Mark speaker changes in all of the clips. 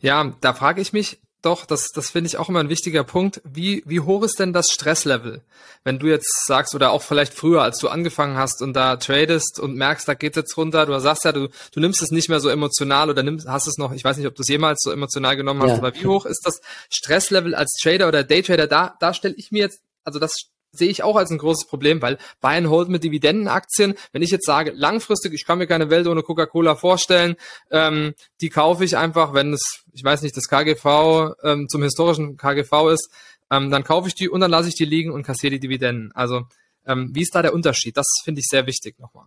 Speaker 1: Ja, da frage ich mich doch, das, das finde ich auch immer ein wichtiger Punkt. Wie, wie hoch ist denn das Stresslevel? Wenn du jetzt sagst, oder auch vielleicht früher, als du angefangen hast und da tradest und merkst, da geht's jetzt runter, du sagst ja, du, du nimmst es nicht mehr so emotional oder nimmst, hast es noch, ich weiß nicht, ob du es jemals so emotional genommen hast, ja. aber wie hoch ist das Stresslevel als Trader oder Daytrader? Da, da stelle ich mir jetzt, also das sehe ich auch als ein großes Problem, weil Buy and Hold mit Dividendenaktien, wenn ich jetzt sage, langfristig, ich kann mir keine Welt ohne Coca-Cola vorstellen, ähm, die kaufe ich einfach, wenn es, ich weiß nicht, das KGV ähm, zum historischen KGV ist, ähm, dann kaufe ich die und dann lasse ich die liegen und kassiere die Dividenden. Also ähm, wie ist da der Unterschied? Das finde ich sehr wichtig nochmal.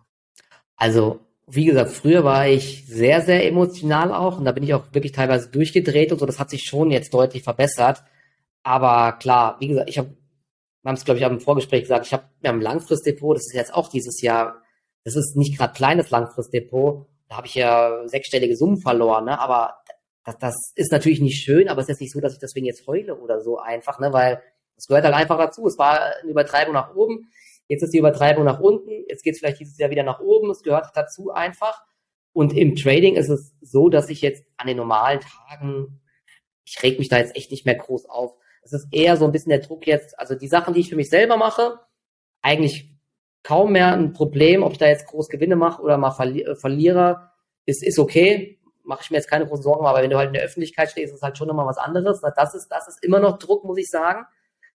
Speaker 2: Also wie gesagt, früher war ich sehr, sehr emotional auch und da bin ich auch wirklich teilweise durchgedreht und so. Das hat sich schon jetzt deutlich verbessert. Aber klar, wie gesagt, ich habe wir haben es, glaube ich, auch im Vorgespräch gesagt, ich habe ja ein Langfristdepot, das ist jetzt auch dieses Jahr, das ist nicht gerade kleines Langfristdepot, da habe ich ja sechsstellige Summen verloren, ne? aber das, das ist natürlich nicht schön, aber es ist jetzt nicht so, dass ich deswegen jetzt heule oder so einfach, ne? weil es gehört halt einfach dazu. Es war eine Übertreibung nach oben, jetzt ist die Übertreibung nach unten, jetzt geht es vielleicht dieses Jahr wieder nach oben, es gehört dazu einfach. Und im Trading ist es so, dass ich jetzt an den normalen Tagen, ich reg mich da jetzt echt nicht mehr groß auf. Es ist eher so ein bisschen der Druck jetzt, also die Sachen, die ich für mich selber mache, eigentlich kaum mehr ein Problem, ob ich da jetzt groß Gewinne mache oder mal verli äh, verliere, ist, ist okay. Mache ich mir jetzt keine großen Sorgen, aber wenn du halt in der Öffentlichkeit stehst, ist es halt schon nochmal was anderes. Das ist, das ist immer noch Druck, muss ich sagen.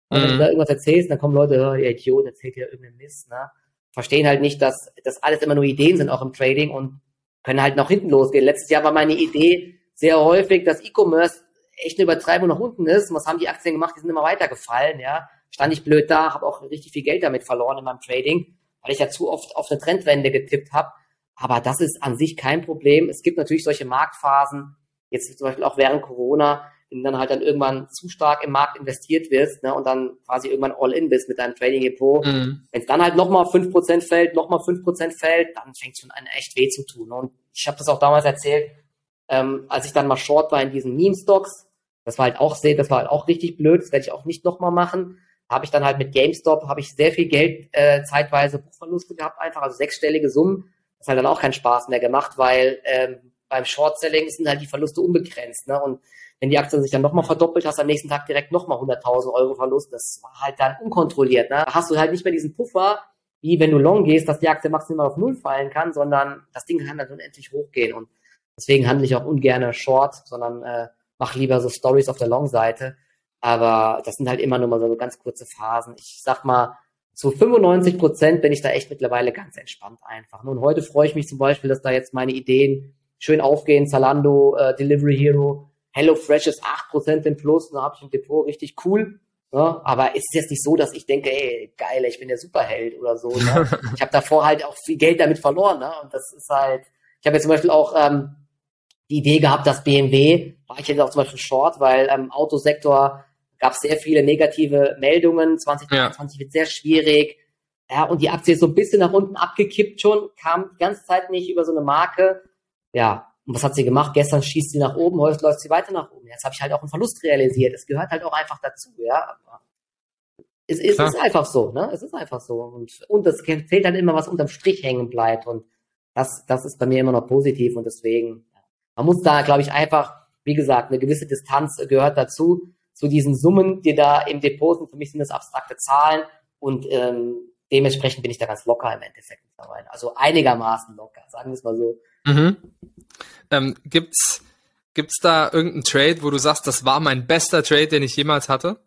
Speaker 2: Und wenn du mhm. da irgendwas erzählst, dann kommen Leute, oh, der Idiot erzählt ja irgendeinen Mist, ne? Verstehen halt nicht, dass das alles immer nur Ideen sind, auch im Trading und können halt nach hinten losgehen. Letztes Jahr war meine Idee sehr häufig, dass E-Commerce echt eine Übertreibung nach unten ist. Und was haben die Aktien gemacht? Die sind immer weiter gefallen, ja. Stand ich blöd da, habe auch richtig viel Geld damit verloren in meinem Trading, weil ich ja zu oft auf eine Trendwende getippt habe. Aber das ist an sich kein Problem. Es gibt natürlich solche Marktphasen, jetzt zum Beispiel auch während Corona, wenn dann halt dann irgendwann zu stark im Markt investiert wirst ne, und dann quasi irgendwann all-in bist mit deinem Trading-Depot. Mhm. Wenn es dann halt nochmal 5% fällt, nochmal 5% fällt, dann fängt es schon an echt weh zu tun. Und ich habe das auch damals erzählt, ähm, als ich dann mal short war in diesen Meme-Stocks, das war halt auch sehr, das war halt auch richtig blöd, das werde ich auch nicht nochmal machen. Habe ich dann halt mit GameStop, habe ich sehr viel Geld äh, zeitweise Buchverluste gehabt, einfach, also sechsstellige Summen. Das hat dann auch keinen Spaß mehr gemacht, weil ähm, beim Short-Selling sind halt die Verluste unbegrenzt. Ne? Und wenn die Aktie sich dann nochmal verdoppelt, hast du am nächsten Tag direkt nochmal 100.000 Euro Verlust. Das war halt dann unkontrolliert. Ne? Da hast du halt nicht mehr diesen Puffer, wie wenn du long gehst, dass die Aktie maximal auf Null fallen kann, sondern das Ding kann dann unendlich hochgehen. Und deswegen handle ich auch ungern Short, sondern äh, mach lieber so Stories auf der Long-Seite. Aber das sind halt immer nur mal so ganz kurze Phasen. Ich sag mal, zu 95 Prozent bin ich da echt mittlerweile ganz entspannt einfach. Und heute freue ich mich zum Beispiel, dass da jetzt meine Ideen schön aufgehen. Zalando, äh, Delivery Hero, Hello Fresh ist 8 Prozent im Plus. Da habe ich im Depot richtig cool. Ja, aber ist es jetzt nicht so, dass ich denke, ey, geil, ich bin der Superheld oder so. Ne? ich habe davor halt auch viel Geld damit verloren. Ne? Und das ist halt, ich habe jetzt zum Beispiel auch ähm, die Idee gehabt, dass BMW, war ich jetzt auch zum Beispiel short, weil im ähm, Autosektor gab es sehr viele negative Meldungen, 2023 ja. wird sehr schwierig. Ja, und die Aktie ist so ein bisschen nach unten abgekippt schon, kam die ganze Zeit nicht über so eine Marke. Ja, und was hat sie gemacht? Gestern schießt sie nach oben, heute läuft sie weiter nach oben. Jetzt habe ich halt auch einen Verlust realisiert. Es gehört halt auch einfach dazu, ja. Aber es, es ist einfach so, ne? Es ist einfach so. Und, und es zählt halt immer, was unterm Strich hängen bleibt. Und das, das ist bei mir immer noch positiv und deswegen man muss da, glaube ich, einfach, wie gesagt, eine gewisse Distanz gehört dazu, zu diesen Summen, die da im Depot sind. Für mich sind das abstrakte Zahlen und ähm, dementsprechend bin ich da ganz locker im Endeffekt mittlerweile. Also einigermaßen locker, sagen wir es mal so.
Speaker 1: Mhm. Ähm, gibt's gibt's da irgendeinen Trade, wo du sagst, das war mein bester Trade, den ich jemals hatte?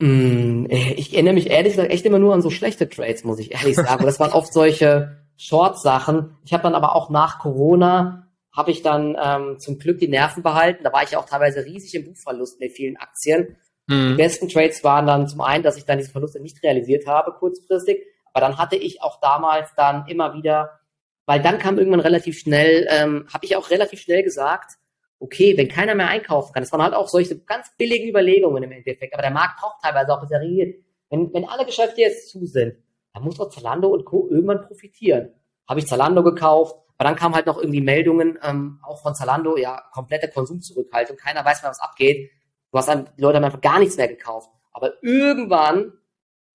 Speaker 2: Mm, ich erinnere mich ehrlich gesagt echt immer nur an so schlechte Trades, muss ich ehrlich sagen. das waren oft solche Short-Sachen. Ich habe dann aber auch nach Corona habe ich dann ähm, zum Glück die Nerven behalten. Da war ich ja auch teilweise riesig im Buchverlust mit vielen Aktien. Mhm. Die besten Trades waren dann zum einen, dass ich dann diese Verluste nicht realisiert habe kurzfristig, aber dann hatte ich auch damals dann immer wieder, weil dann kam irgendwann relativ schnell, ähm, habe ich auch relativ schnell gesagt, okay, wenn keiner mehr einkaufen kann, das waren halt auch solche ganz billigen Überlegungen im Endeffekt, aber der Markt braucht teilweise auch seriös. Wenn, wenn alle Geschäfte jetzt zu sind, dann muss doch Zalando und Co. irgendwann profitieren. Habe ich Zalando gekauft, aber dann kamen halt noch irgendwie Meldungen, ähm, auch von Zalando, ja, komplette Konsumzurückhaltung, keiner weiß mehr, was abgeht. Du hast dann, die Leute haben einfach gar nichts mehr gekauft. Aber irgendwann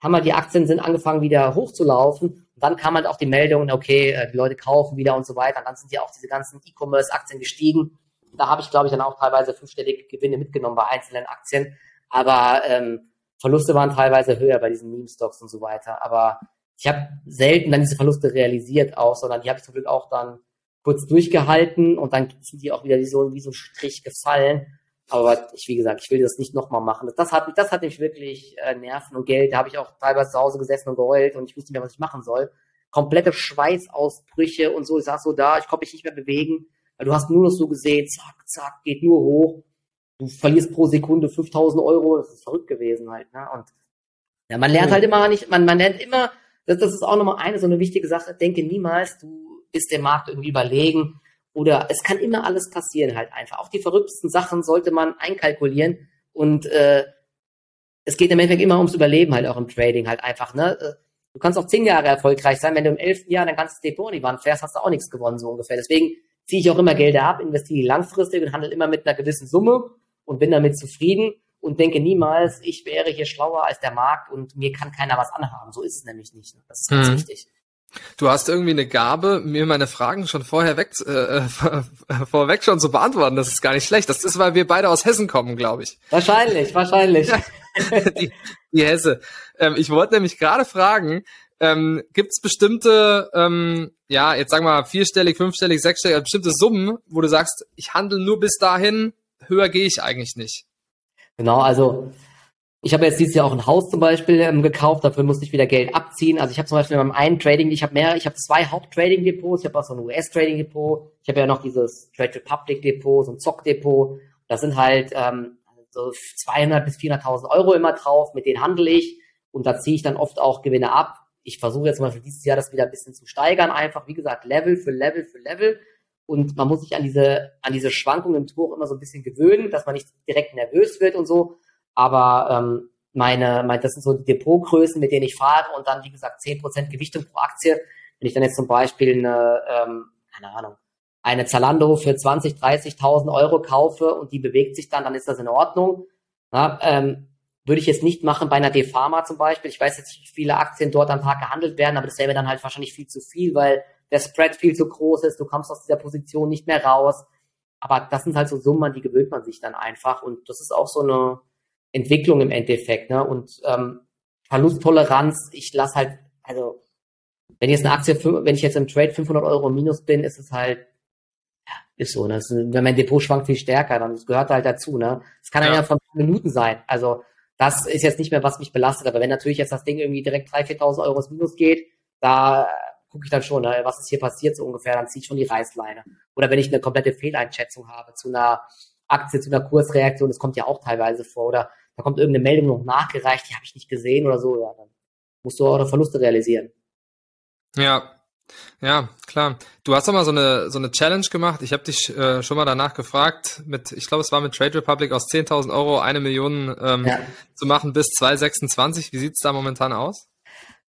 Speaker 2: haben halt die Aktien sind angefangen wieder hochzulaufen und dann kam halt auch die Meldung, okay, äh, die Leute kaufen wieder und so weiter. Und dann sind ja auch diese ganzen E-Commerce-Aktien gestiegen. Da habe ich, glaube ich, dann auch teilweise fünfstellige Gewinne mitgenommen bei einzelnen Aktien. Aber ähm, Verluste waren teilweise höher bei diesen Meme-Stocks und so weiter. Aber ich habe selten dann diese Verluste realisiert auch, sondern die habe ich zum Glück auch dann kurz durchgehalten und dann sind die auch wieder wie so, wie so ein Strich gefallen. Aber ich, wie gesagt, ich will das nicht nochmal machen. Das hat, das hat mich wirklich äh, Nerven und Geld. Da habe ich auch teilweise zu Hause gesessen und geheult und ich wusste nicht mehr, was ich machen soll. Komplette Schweißausbrüche und so. Ich saß so da, ich konnte mich nicht mehr bewegen. Weil du hast nur noch so gesehen, zack, zack, geht nur hoch. Du verlierst pro Sekunde 5000 Euro. Das ist verrückt gewesen halt. Ne? Und ja, man lernt halt immer nicht, man, man lernt immer, das, das ist auch nochmal eine so eine wichtige Sache. Denke niemals, du bist dem Markt irgendwie überlegen oder es kann immer alles passieren halt einfach. Auch die verrücktesten Sachen sollte man einkalkulieren und äh, es geht im Endeffekt immer ums Überleben halt auch im Trading halt einfach. Ne? Äh, du kannst auch zehn Jahre erfolgreich sein, wenn du im elften Jahr dein ganzes Depot in die Wand fährst, hast du auch nichts gewonnen so ungefähr. Deswegen ziehe ich auch immer Gelder ab, investiere langfristig und handle immer mit einer gewissen Summe und bin damit zufrieden und denke niemals, ich wäre hier schlauer als der Markt und mir kann keiner was anhaben. So ist es nämlich nicht. Das ist ganz mhm. wichtig.
Speaker 1: Du hast irgendwie eine Gabe, mir meine Fragen schon vorher weg, äh, vorweg schon zu beantworten. Das ist gar nicht schlecht. Das ist, weil wir beide aus Hessen kommen, glaube ich.
Speaker 2: Wahrscheinlich, wahrscheinlich.
Speaker 1: die, die Hesse. Ähm, ich wollte nämlich gerade fragen, ähm, gibt es bestimmte, ähm, ja, jetzt sagen wir mal vierstellig, fünfstellig, sechsstellig, also bestimmte Summen, wo du sagst, ich handle nur bis dahin, höher gehe ich eigentlich nicht?
Speaker 2: Genau, also ich habe jetzt dieses Jahr auch ein Haus zum Beispiel ähm, gekauft, dafür musste ich wieder Geld abziehen. Also ich habe zum Beispiel in meinem einen Trading, ich habe mehr, ich habe zwei Haupt-Trading-Depots, ich habe auch so ein US-Trading-Depot, ich habe ja noch dieses Trade Republic-Depot, so ein Zock-Depot. Da sind halt ähm, so 200 bis 400.000 Euro immer drauf, mit denen handle ich und da ziehe ich dann oft auch Gewinne ab. Ich versuche jetzt zum Beispiel dieses Jahr das wieder ein bisschen zu steigern, einfach wie gesagt Level für Level für Level und man muss sich an diese an diese Schwankungen im Tuch immer so ein bisschen gewöhnen, dass man nicht direkt nervös wird und so aber ähm, meine, meine, das sind so die Depotgrößen, mit denen ich fahre und dann, wie gesagt, zehn Prozent Gewichtung pro Aktie. Wenn ich dann jetzt zum Beispiel eine, ähm, keine Ahnung, eine Zalando für 20, 30.000 Euro kaufe und die bewegt sich dann, dann ist das in Ordnung. Ja, ähm, würde ich jetzt nicht machen bei einer Defama zum Beispiel. Ich weiß jetzt nicht, wie viele Aktien dort am Tag gehandelt werden, aber das wäre dann halt wahrscheinlich viel zu viel, weil der Spread viel zu groß ist, du kommst aus dieser Position nicht mehr raus. Aber das sind halt so Summen, die gewöhnt man sich dann einfach. Und das ist auch so eine, Entwicklung im Endeffekt. Ne? Und ähm, Verlusttoleranz, ich lasse halt, also wenn jetzt eine Aktie, wenn ich jetzt im Trade 500 Euro minus bin, ist es halt, ja, ist so. Ne? Ist, wenn mein Depot schwankt viel stärker, dann das gehört halt dazu. Ne? Es kann ja. ja von Minuten sein. Also das ist jetzt nicht mehr, was mich belastet. Aber wenn natürlich jetzt das Ding irgendwie direkt 3.000, 4.000 Euro ins Minus geht, da gucke ich dann schon, ne, was ist hier passiert so ungefähr, dann ziehe ich schon die Reißleine. Oder wenn ich eine komplette Fehleinschätzung habe zu einer Aktie, zu einer Kursreaktion, das kommt ja auch teilweise vor, oder da kommt irgendeine Meldung noch nachgereicht, die habe ich nicht gesehen oder so, ja, dann musst du auch Verluste realisieren.
Speaker 1: Ja, ja, klar. Du hast doch mal so eine, so eine Challenge gemacht. Ich habe dich äh, schon mal danach gefragt, mit, ich glaube, es war mit Trade Republic aus 10.000 Euro eine Million ähm, ja. zu machen bis 2,26. Wie sieht's da momentan aus?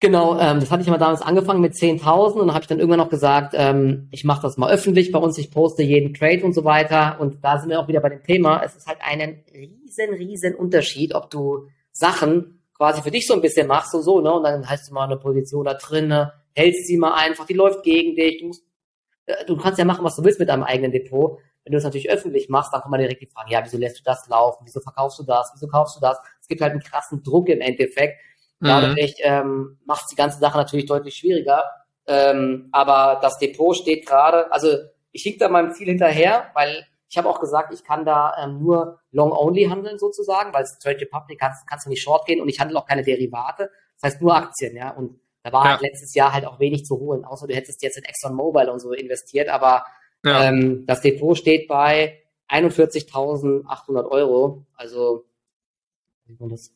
Speaker 2: Genau, ähm, das hatte ich mal damals angefangen mit 10.000 und habe ich dann irgendwann noch gesagt, ähm, ich mache das mal öffentlich bei uns, ich poste jeden Trade und so weiter. Und da sind wir auch wieder bei dem Thema. Es ist halt einen riesen, riesen Unterschied, ob du Sachen quasi für dich so ein bisschen machst und so, ne? Und dann hast du mal eine Position da drin, ne? hältst sie mal einfach, die läuft gegen dich. Du, musst, äh, du kannst ja machen, was du willst mit deinem eigenen Depot. Wenn du das natürlich öffentlich machst, dann kommt man direkt die Frage, ja, wieso lässt du das laufen? Wieso verkaufst du das? Wieso kaufst du das? Es gibt halt einen krassen Druck im Endeffekt Dadurch mhm. ähm, macht die ganze Sache natürlich deutlich schwieriger. Ähm, aber das Depot steht gerade, also ich liege da meinem Ziel hinterher, weil ich habe auch gesagt, ich kann da ähm, nur Long-Only handeln sozusagen, weil es Trade Republic kannst, kannst du nicht short gehen und ich handle auch keine Derivate, das heißt nur Aktien, ja. Und da war ja. halt letztes Jahr halt auch wenig zu holen, außer du hättest jetzt in Exxon Mobile und so investiert, aber ja. ähm, das Depot steht bei 41.800 Euro, also wie man das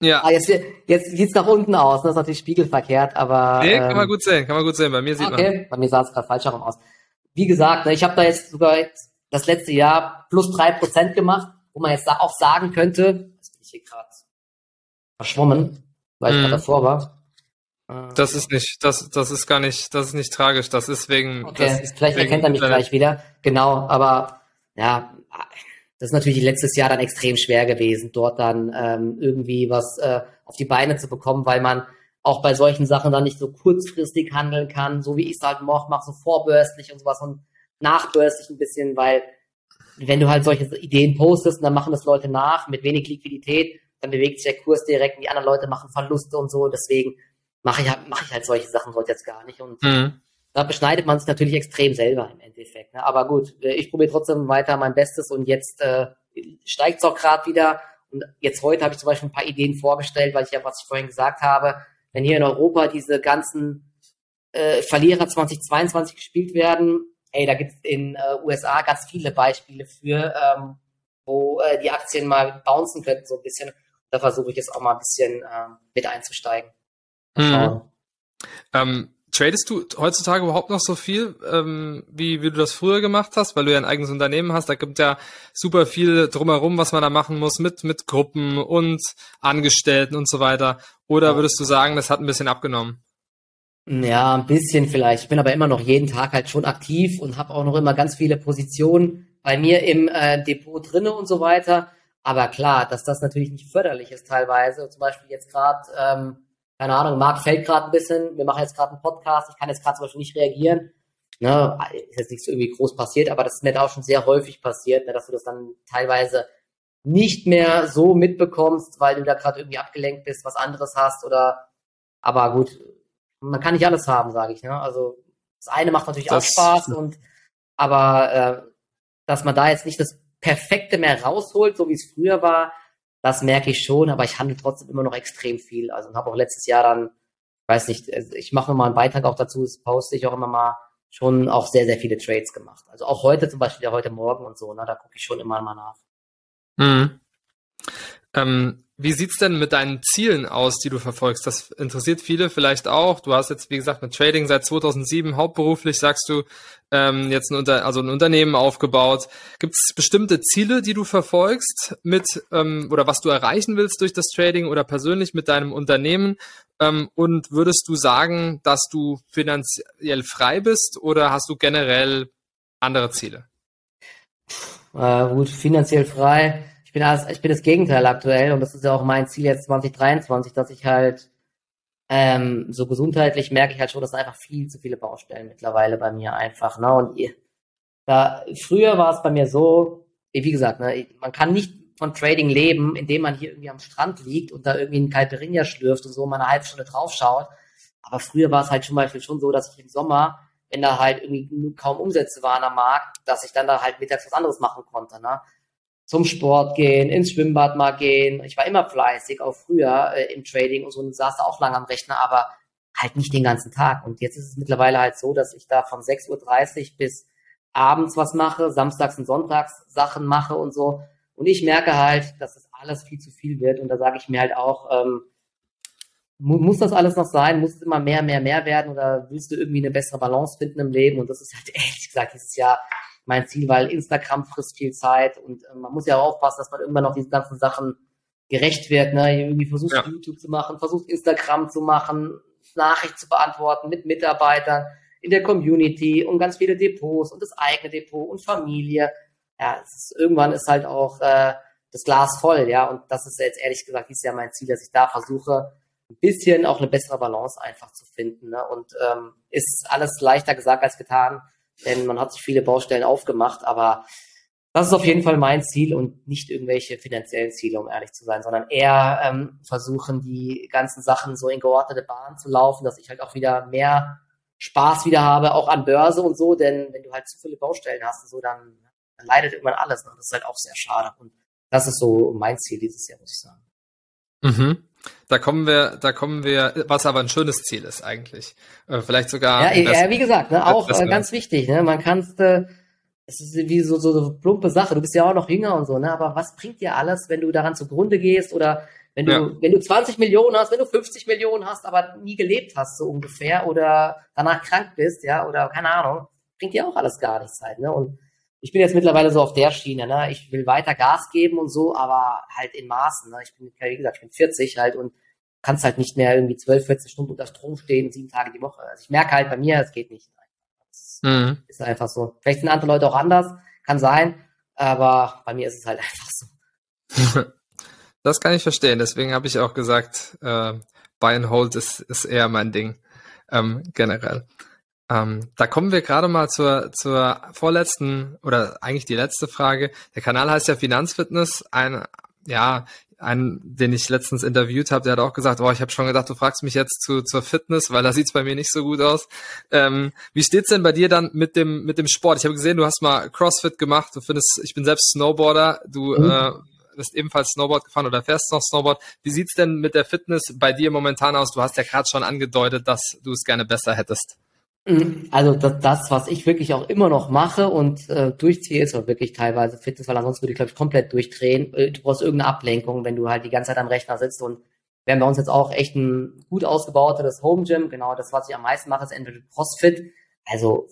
Speaker 2: ja. Ah, jetzt, jetzt sieht's nach unten aus. Das ist natürlich spiegelverkehrt, aber.
Speaker 1: Nee, kann ähm, man gut sehen, kann man gut sehen. Bei mir sieht okay. man. Okay,
Speaker 2: bei mir sah es gerade falsch herum aus. Wie gesagt, ne, ich habe da jetzt sogar jetzt das letzte Jahr plus drei Prozent gemacht, wo man jetzt da auch sagen könnte, jetzt bin ich hier gerade verschwommen, weil ich mm. gerade davor war.
Speaker 1: Das ist nicht, das, das ist gar nicht, das ist nicht tragisch. Das ist wegen.
Speaker 2: Okay, ist vielleicht wegen, erkennt er mich gleich wieder. Genau, aber ja, das ist natürlich letztes Jahr dann extrem schwer gewesen, dort dann ähm, irgendwie was äh, auf die Beine zu bekommen, weil man auch bei solchen Sachen dann nicht so kurzfristig handeln kann, so wie ich es halt mache, mach so vorbörslich und sowas und nachbörslich ein bisschen, weil wenn du halt solche Ideen postest und dann machen das Leute nach mit wenig Liquidität, dann bewegt sich der Kurs direkt und die anderen Leute machen Verluste und so. Deswegen mache ich, halt, mach ich halt solche Sachen heute jetzt gar nicht. Und mhm. Da beschneidet man sich natürlich extrem selber im Endeffekt. Ne? Aber gut, äh, ich probiere trotzdem weiter mein Bestes und jetzt äh, steigt es auch gerade wieder. Und jetzt heute habe ich zum Beispiel ein paar Ideen vorgestellt, weil ich ja, was ich vorhin gesagt habe, wenn hier in Europa diese ganzen äh, Verlierer 2022 gespielt werden, ey, da gibt es in äh, USA ganz viele Beispiele für, ähm, wo äh, die Aktien mal bouncen könnten, so ein bisschen. Da versuche ich jetzt auch mal ein bisschen ähm, mit einzusteigen.
Speaker 1: Mhm. Ähm, tradest du heutzutage überhaupt noch so viel, ähm, wie, wie du das früher gemacht hast, weil du ja ein eigenes Unternehmen hast? Da gibt ja super viel drumherum, was man da machen muss mit, mit Gruppen und Angestellten und so weiter. Oder würdest du sagen, das hat ein bisschen abgenommen?
Speaker 2: Ja, ein bisschen vielleicht. Ich bin aber immer noch jeden Tag halt schon aktiv und habe auch noch immer ganz viele Positionen bei mir im äh, Depot drinne und so weiter. Aber klar, dass das natürlich nicht förderlich ist teilweise. Zum Beispiel jetzt gerade, ähm, keine Ahnung, Marc fällt gerade ein bisschen. Wir machen jetzt gerade einen Podcast. Ich kann jetzt gerade zum Beispiel nicht reagieren. Ne, ist jetzt nichts irgendwie groß passiert, aber das ist mir da auch schon sehr häufig passiert, ne, dass du das dann teilweise nicht mehr so mitbekommst, weil du da gerade irgendwie abgelenkt bist, was anderes hast oder aber gut, man kann nicht alles haben, sage ich. Ne? Also das eine macht natürlich das, auch Spaß und aber äh, dass man da jetzt nicht das Perfekte mehr rausholt, so wie es früher war, das merke ich schon, aber ich handle trotzdem immer noch extrem viel. Also habe auch letztes Jahr dann, weiß nicht, also ich mache mal einen Beitrag auch dazu, das poste ich auch immer mal, schon auch sehr, sehr viele Trades gemacht. Also auch heute zum Beispiel, ja heute Morgen und so, ne, da gucke ich schon immer mal nach.
Speaker 1: Mhm. Ähm, wie sieht's denn mit deinen Zielen aus, die du verfolgst? Das interessiert viele vielleicht auch. Du hast jetzt, wie gesagt, mit Trading seit 2007 hauptberuflich, sagst du, ähm, jetzt ein, Unter also ein Unternehmen aufgebaut. Gibt es bestimmte Ziele, die du verfolgst mit ähm, oder was du erreichen willst durch das Trading oder persönlich mit deinem Unternehmen? Ähm, und würdest du sagen, dass du finanziell frei bist oder hast du generell andere Ziele?
Speaker 2: Äh, gut, finanziell frei bin das, ich bin das Gegenteil aktuell und das ist ja auch mein Ziel jetzt 2023, dass ich halt ähm, so gesundheitlich merke ich halt schon, dass einfach viel zu viele Baustellen mittlerweile bei mir einfach. Ne? Und da, früher war es bei mir so, wie gesagt, ne, man kann nicht von Trading leben, indem man hier irgendwie am Strand liegt und da irgendwie einen Caipirinha schlürft und so mal eine halbe Stunde draufschaut. Aber früher war es halt zum Beispiel schon so, dass ich im Sommer, wenn da halt irgendwie kaum Umsätze waren am Markt, dass ich dann da halt mittags was anderes machen konnte. Ne? Zum Sport gehen, ins Schwimmbad mal gehen. Ich war immer fleißig, auch früher äh, im Trading und so und saß da auch lange am Rechner, aber halt nicht den ganzen Tag. Und jetzt ist es mittlerweile halt so, dass ich da von 6.30 Uhr bis abends was mache, samstags und sonntags Sachen mache und so. Und ich merke halt, dass das alles viel zu viel wird. Und da sage ich mir halt auch, ähm, muss das alles noch sein? Muss es immer mehr, mehr, mehr werden? Oder willst du irgendwie eine bessere Balance finden im Leben? Und das ist halt ehrlich gesagt dieses Jahr mein Ziel, weil Instagram frisst viel Zeit und äh, man muss ja auch aufpassen, dass man irgendwann noch diese ganzen Sachen gerecht wird. Ne? Irgendwie versucht ja. YouTube zu machen, versucht Instagram zu machen, Nachricht zu beantworten mit Mitarbeitern in der Community und ganz viele Depots und das eigene Depot und Familie. Ja, ist, irgendwann ist halt auch äh, das Glas voll, ja. Und das ist jetzt ehrlich gesagt dieses Jahr mein Ziel, dass ich da versuche, ein bisschen auch eine bessere Balance einfach zu finden. Ne? Und ähm, ist alles leichter gesagt als getan denn man hat sich viele Baustellen aufgemacht, aber das ist auf jeden Fall mein Ziel und nicht irgendwelche finanziellen Ziele, um ehrlich zu sein, sondern eher ähm, versuchen, die ganzen Sachen so in geordnete Bahnen zu laufen, dass ich halt auch wieder mehr Spaß wieder habe, auch an Börse und so, denn wenn du halt zu viele Baustellen hast und so, dann, dann leidet irgendwann alles. Ne? Das ist halt auch sehr schade. Und das ist so mein Ziel dieses Jahr, muss ich sagen.
Speaker 1: Mhm. Da kommen wir, da kommen wir, was aber ein schönes Ziel ist eigentlich. Äh, vielleicht sogar.
Speaker 2: Ja, ja wie gesagt, ne, auch äh, ganz wichtig. Ne, man kannst, äh, es ist wie so, so eine plumpe Sache. Du bist ja auch noch jünger und so, ne? Aber was bringt dir alles, wenn du daran zugrunde gehst oder wenn du, ja. wenn du 20 Millionen hast, wenn du 50 Millionen hast, aber nie gelebt hast, so ungefähr, oder danach krank bist, ja, oder keine Ahnung, bringt dir auch alles gar nichts halt, ne? Und ich bin jetzt mittlerweile so auf der Schiene, ne? Ich will weiter Gas geben und so, aber halt in Maßen, ne? Ich bin, wie gesagt, ich bin 40 halt und kannst halt nicht mehr irgendwie 12, 14 Stunden unter Strom stehen, sieben Tage die Woche. Also ich merke halt bei mir, es geht nicht. Das mhm. ist einfach so. Vielleicht sind andere Leute auch anders, kann sein, aber bei mir ist es halt einfach so.
Speaker 1: Das kann ich verstehen. Deswegen habe ich auch gesagt, äh, Buy and Hold ist, ist eher mein Ding ähm, generell. Ähm, da kommen wir gerade mal zur, zur vorletzten oder eigentlich die letzte Frage. Der Kanal heißt ja Finanzfitness. Ein, ja, einen, den ich letztens interviewt habe, der hat auch gesagt, oh, ich habe schon gedacht, du fragst mich jetzt zu, zur Fitness, weil da sieht's bei mir nicht so gut aus. Ähm, wie steht's denn bei dir dann mit dem mit dem Sport? Ich habe gesehen, du hast mal CrossFit gemacht. Du findest, ich bin selbst Snowboarder. Du mhm. äh, bist ebenfalls Snowboard gefahren oder fährst noch Snowboard. Wie sieht's denn mit der Fitness bei dir momentan aus? Du hast ja gerade schon angedeutet, dass du es gerne besser hättest.
Speaker 2: Mhm. Also das, das, was ich wirklich auch immer noch mache und äh, durchziehe, ist auch wirklich teilweise Fitness, weil ansonsten würde ich, glaube ich, komplett durchdrehen. Äh, du brauchst irgendeine Ablenkung, wenn du halt die ganze Zeit am Rechner sitzt und wir haben bei uns jetzt auch echt ein gut ausgebautes Home Gym. Genau das, was ich am meisten mache, ist entweder CrossFit, also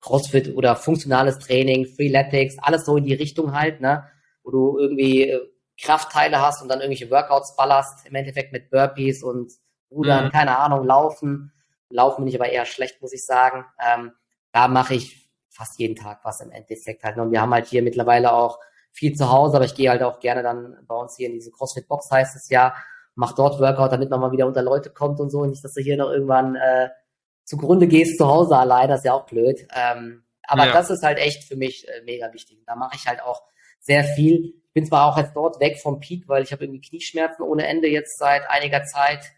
Speaker 2: CrossFit oder funktionales Training, Freeletics, alles so in die Richtung halt, ne? Wo du irgendwie äh, Kraftteile hast und dann irgendwelche Workouts ballerst, im Endeffekt mit Burpees und Rudern, mhm. keine Ahnung, Laufen Laufen bin ich aber eher schlecht, muss ich sagen. Ähm, da mache ich fast jeden Tag was im Endeffekt halt. Und wir haben halt hier mittlerweile auch viel zu Hause, aber ich gehe halt auch gerne dann bei uns hier in diese CrossFit-Box, heißt es ja, mach dort Workout, damit man mal wieder unter Leute kommt und so. Und nicht, dass du hier noch irgendwann äh, zugrunde gehst zu Hause allein, das ist ja auch blöd. Ähm, aber ja. das ist halt echt für mich äh, mega wichtig. Da mache ich halt auch sehr viel. Ich bin zwar auch jetzt dort weg vom Peak, weil ich habe irgendwie Knieschmerzen ohne Ende jetzt seit einiger Zeit.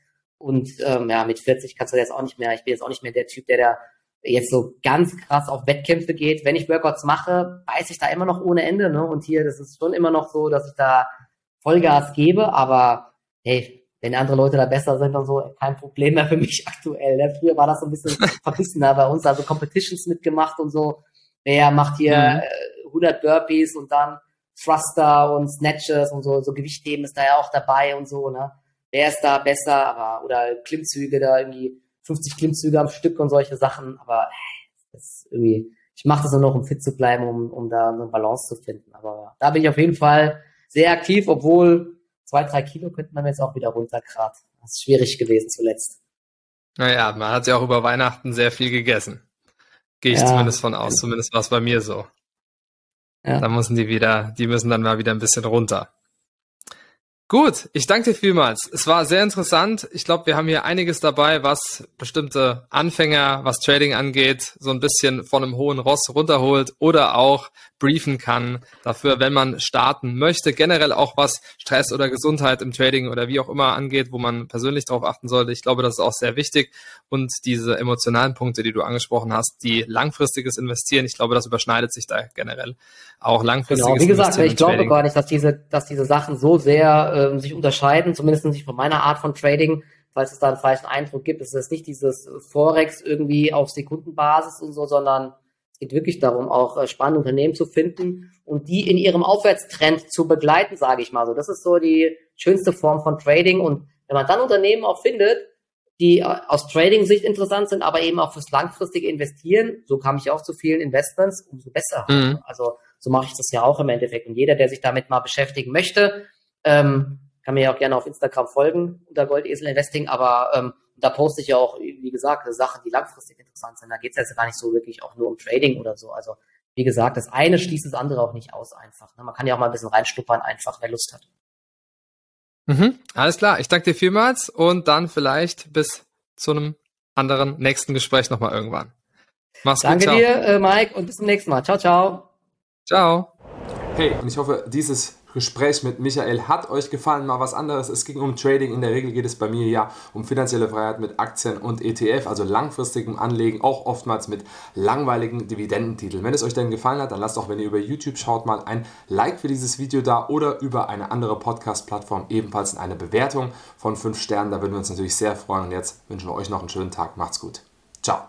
Speaker 2: Und ähm, ja, mit 40 kannst du jetzt auch nicht mehr, ich bin jetzt auch nicht mehr der Typ, der da jetzt so ganz krass auf Wettkämpfe geht. Wenn ich Workouts mache, beiß ich da immer noch ohne Ende. Ne? Und hier, das ist schon immer noch so, dass ich da Vollgas gebe, aber hey, wenn andere Leute da besser sind und so, kein Problem mehr für mich aktuell. Ne? Früher war das so ein bisschen verbissener bei uns, also Competitions mitgemacht und so. Wer macht hier mhm. 100 Burpees und dann Thruster und Snatches und so, so Gewichtheben ist da ja auch dabei und so, ne? Wer ist da besser, aber oder Klimmzüge da irgendwie 50 Klimmzüge am Stück und solche Sachen, aber das irgendwie, ich mache das nur noch, um fit zu bleiben, um, um da eine Balance zu finden. Aber da bin ich auf jeden Fall sehr aktiv, obwohl zwei, drei Kilo könnten wir jetzt auch wieder runter grad. Das ist schwierig gewesen zuletzt.
Speaker 1: Naja, man hat ja auch über Weihnachten sehr viel gegessen. Gehe ich ja. zumindest von aus. Zumindest war es bei mir so. Ja. Da müssen die wieder, die müssen dann mal wieder ein bisschen runter. Gut, ich danke dir vielmals. Es war sehr interessant. Ich glaube, wir haben hier einiges dabei, was bestimmte Anfänger, was Trading angeht, so ein bisschen von einem hohen Ross runterholt oder auch briefen kann dafür, wenn man starten möchte. Generell auch was Stress oder Gesundheit im Trading oder wie auch immer angeht, wo man persönlich darauf achten sollte. Ich glaube, das ist auch sehr wichtig. Und diese emotionalen Punkte, die du angesprochen hast, die langfristiges Investieren, ich glaube, das überschneidet sich da generell auch langfristiges
Speaker 2: Genau, wie gesagt, ich glaube gar nicht, dass diese, dass diese Sachen so sehr äh, sich unterscheiden, zumindest nicht von meiner Art von Trading falls es da einen falschen Eindruck gibt, ist es nicht dieses Forex irgendwie auf Sekundenbasis und so, sondern es geht wirklich darum, auch äh, spannende Unternehmen zu finden und die in ihrem Aufwärtstrend zu begleiten, sage ich mal so. Das ist so die schönste Form von Trading. Und wenn man dann Unternehmen auch findet, die äh, aus Trading-Sicht interessant sind, aber eben auch fürs langfristige Investieren, so kam ich auch zu vielen Investments, umso besser. Mhm. Also so mache ich das ja auch im Endeffekt. Und jeder, der sich damit mal beschäftigen möchte, ähm, kann mir ja auch gerne auf Instagram folgen unter Goldesel Investing, aber ähm, da poste ich ja auch, wie gesagt, Sachen, die langfristig interessant sind. Da geht es jetzt gar nicht so wirklich auch nur um Trading oder so. Also wie gesagt, das eine schließt das andere auch nicht aus einfach. Ne? Man kann ja auch mal ein bisschen reinschnuppern einfach, wer Lust hat.
Speaker 1: Mhm, alles klar, ich danke dir vielmals und dann vielleicht bis zu einem anderen nächsten Gespräch nochmal irgendwann.
Speaker 2: Mach's danke gut. Danke dir, äh, Mike, und bis zum nächsten Mal. Ciao, ciao.
Speaker 1: Ciao.
Speaker 3: Hey, und ich hoffe, dieses Gespräch mit Michael hat euch gefallen. Mal was anderes. Es ging um Trading. In der Regel geht es bei mir ja um finanzielle Freiheit mit Aktien und ETF, also langfristigem Anlegen, auch oftmals mit langweiligen Dividendentiteln. Wenn es euch denn gefallen hat, dann lasst auch, wenn ihr über YouTube schaut, mal ein Like für dieses Video da oder über eine andere Podcast-Plattform ebenfalls eine Bewertung von 5 Sternen. Da würden wir uns natürlich sehr freuen. Und jetzt wünschen wir euch noch einen schönen Tag. Macht's gut. Ciao.